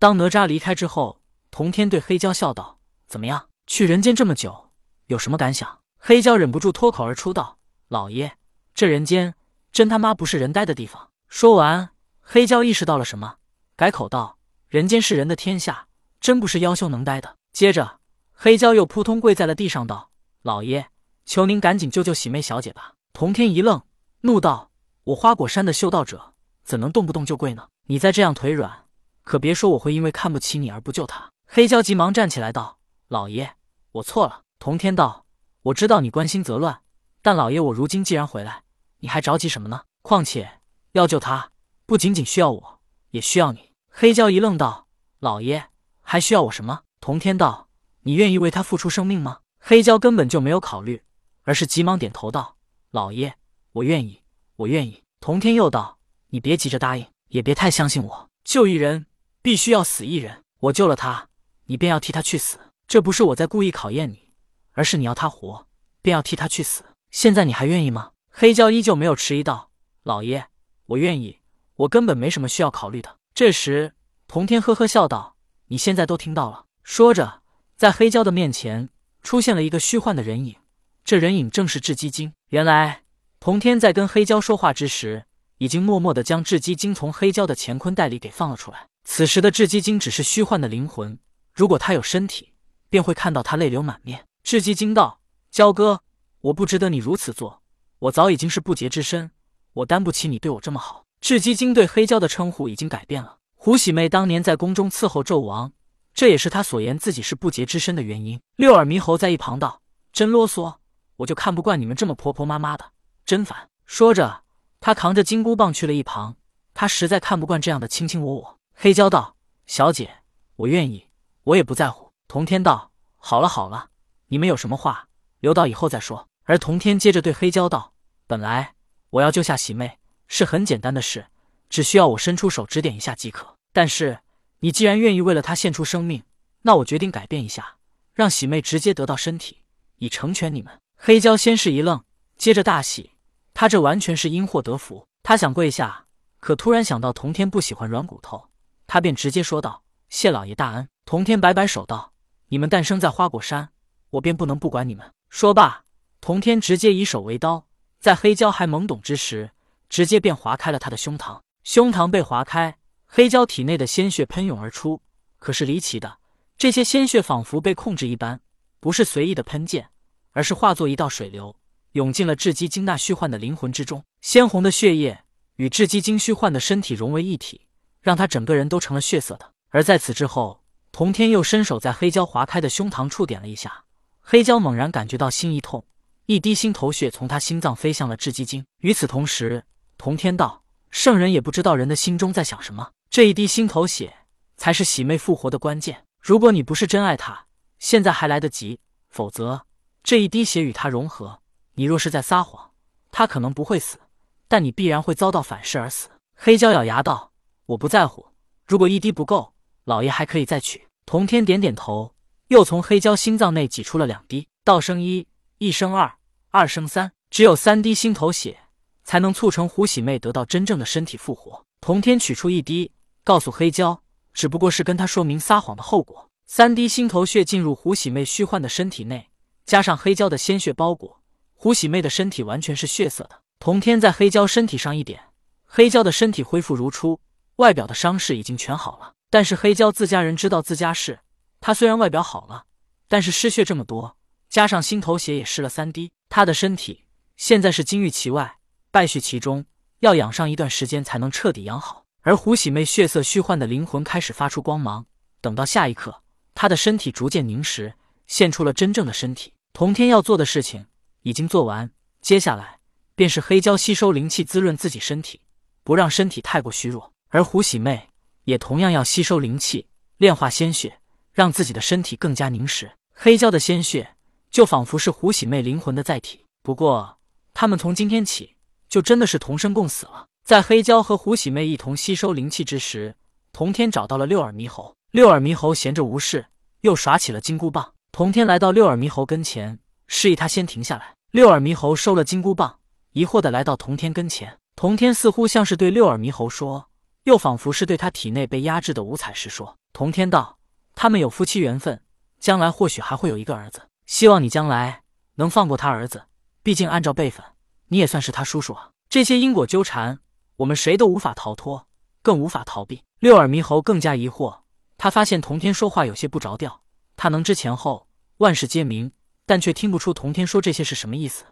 当哪吒离开之后，童天对黑蛟笑道：“怎么样？去人间这么久，有什么感想？”黑蛟忍不住脱口而出道：“老爷，这人间真他妈不是人待的地方。”说完，黑蛟意识到了什么，改口道：“人间是人的天下，真不是妖修能待的。”接着，黑蛟又扑通跪在了地上，道：“老爷，求您赶紧救救喜妹小姐吧！”童天一愣，怒道：“我花果山的修道者，怎能动不动就跪呢？你再这样腿软，可别说我会因为看不起你而不救他。”黑蛟急忙站起来道：“老爷，我错了。”童天道。我知道你关心则乱，但老爷我如今既然回来，你还着急什么呢？况且要救他，不仅仅需要我，也需要你。黑蛟一愣道：“老爷还需要我什么？”童天道：“你愿意为他付出生命吗？”黑蛟根本就没有考虑，而是急忙点头道：“老爷，我愿意，我愿意。”童天又道：“你别急着答应，也别太相信我。救一人，必须要死一人。我救了他，你便要替他去死。这不是我在故意考验你。”而是你要他活，便要替他去死。现在你还愿意吗？黑蛟依旧没有迟疑道：“老爷，我愿意，我根本没什么需要考虑的。”这时，童天呵呵笑道：“你现在都听到了。”说着，在黑蛟的面前出现了一个虚幻的人影，这人影正是雉鸡精。原来，童天在跟黑蛟说话之时，已经默默的将雉鸡精从黑蛟的乾坤袋里给放了出来。此时的雉鸡精只是虚幻的灵魂，如果他有身体，便会看到他泪流满面。雉鸡精道：“焦哥，我不值得你如此做，我早已经是不洁之身，我担不起你对我这么好。”雉鸡精对黑蛟的称呼已经改变了。胡喜妹当年在宫中伺候纣王，这也是她所言自己是不洁之身的原因。六耳猕猴在一旁道：“真啰嗦，我就看不惯你们这么婆婆妈妈的，真烦。”说着，他扛着金箍棒去了一旁。他实在看不惯这样的卿卿我我。黑蛟道：“小姐，我愿意，我也不在乎。”童天道：“好了好了。”你们有什么话，留到以后再说。而童天接着对黑蛟道：“本来我要救下喜妹是很简单的事，只需要我伸出手指点一下即可。但是你既然愿意为了她献出生命，那我决定改变一下，让喜妹直接得到身体，以成全你们。”黑蛟先是一愣，接着大喜，他这完全是因祸得福。他想跪下，可突然想到童天不喜欢软骨头，他便直接说道：“谢老爷大恩。”童天摆摆手道：“你们诞生在花果山。”我便不能不管你们。说罢，童天直接以手为刀，在黑蛟还懵懂之时，直接便划开了他的胸膛。胸膛被划开，黑蛟体内的鲜血喷涌而出。可是离奇的，这些鲜血仿佛被控制一般，不是随意的喷溅，而是化作一道水流，涌进了雉鸡精那虚幻的灵魂之中。鲜红的血液与雉鸡精虚幻的身体融为一体，让他整个人都成了血色的。而在此之后，童天又伸手在黑蛟划开的胸膛触点了一下。黑蛟猛然感觉到心一痛，一滴心头血从他心脏飞向了雉鸡精。与此同时，童天道：“圣人也不知道人的心中在想什么，这一滴心头血才是喜妹复活的关键。如果你不是真爱她，现在还来得及；否则，这一滴血与她融合，你若是在撒谎，她可能不会死，但你必然会遭到反噬而死。”黑胶咬牙道：“我不在乎，如果一滴不够，老爷还可以再取。”童天点点头。又从黑蛟心脏内挤出了两滴，道生一，一生二，二生三，只有三滴心头血，才能促成胡喜妹得到真正的身体复活。童天取出一滴，告诉黑蛟，只不过是跟他说明撒谎的后果。三滴心头血进入胡喜妹虚幻的身体内，加上黑蛟的鲜血包裹，胡喜妹的身体完全是血色的。童天在黑蛟身体上一点，黑蛟的身体恢复如初，外表的伤势已经全好了。但是黑胶自家人知道自家事。他虽然外表好了，但是失血这么多，加上心头血也失了三滴，他的身体现在是金玉其外，败絮其中，要养上一段时间才能彻底养好。而胡喜妹血色虚幻的灵魂开始发出光芒，等到下一刻，她的身体逐渐凝实，现出了真正的身体。童天要做的事情已经做完，接下来便是黑蛟吸收灵气滋润自己身体，不让身体太过虚弱。而胡喜妹也同样要吸收灵气，炼化鲜血。让自己的身体更加凝实，黑蛟的鲜血就仿佛是胡喜妹灵魂的载体。不过，他们从今天起就真的是同生共死了。在黑蛟和胡喜妹一同吸收灵气之时，童天找到了六耳猕猴。六耳猕猴闲着无事，又耍起了金箍棒。童天来到六耳猕猴跟前，示意他先停下来。六耳猕猴收了金箍棒，疑惑的来到童天跟前。童天似乎像是对六耳猕猴说：“又仿佛是对他体内被压制的五彩石说：“童天道，他们有夫妻缘分，将来或许还会有一个儿子。希望你将来能放过他儿子，毕竟按照辈分，你也算是他叔叔啊。这些因果纠缠，我们谁都无法逃脱，更无法逃避。”六耳猕猴更加疑惑，他发现童天说话有些不着调。他能知前后，万事皆明，但却听不出童天说这些是什么意思。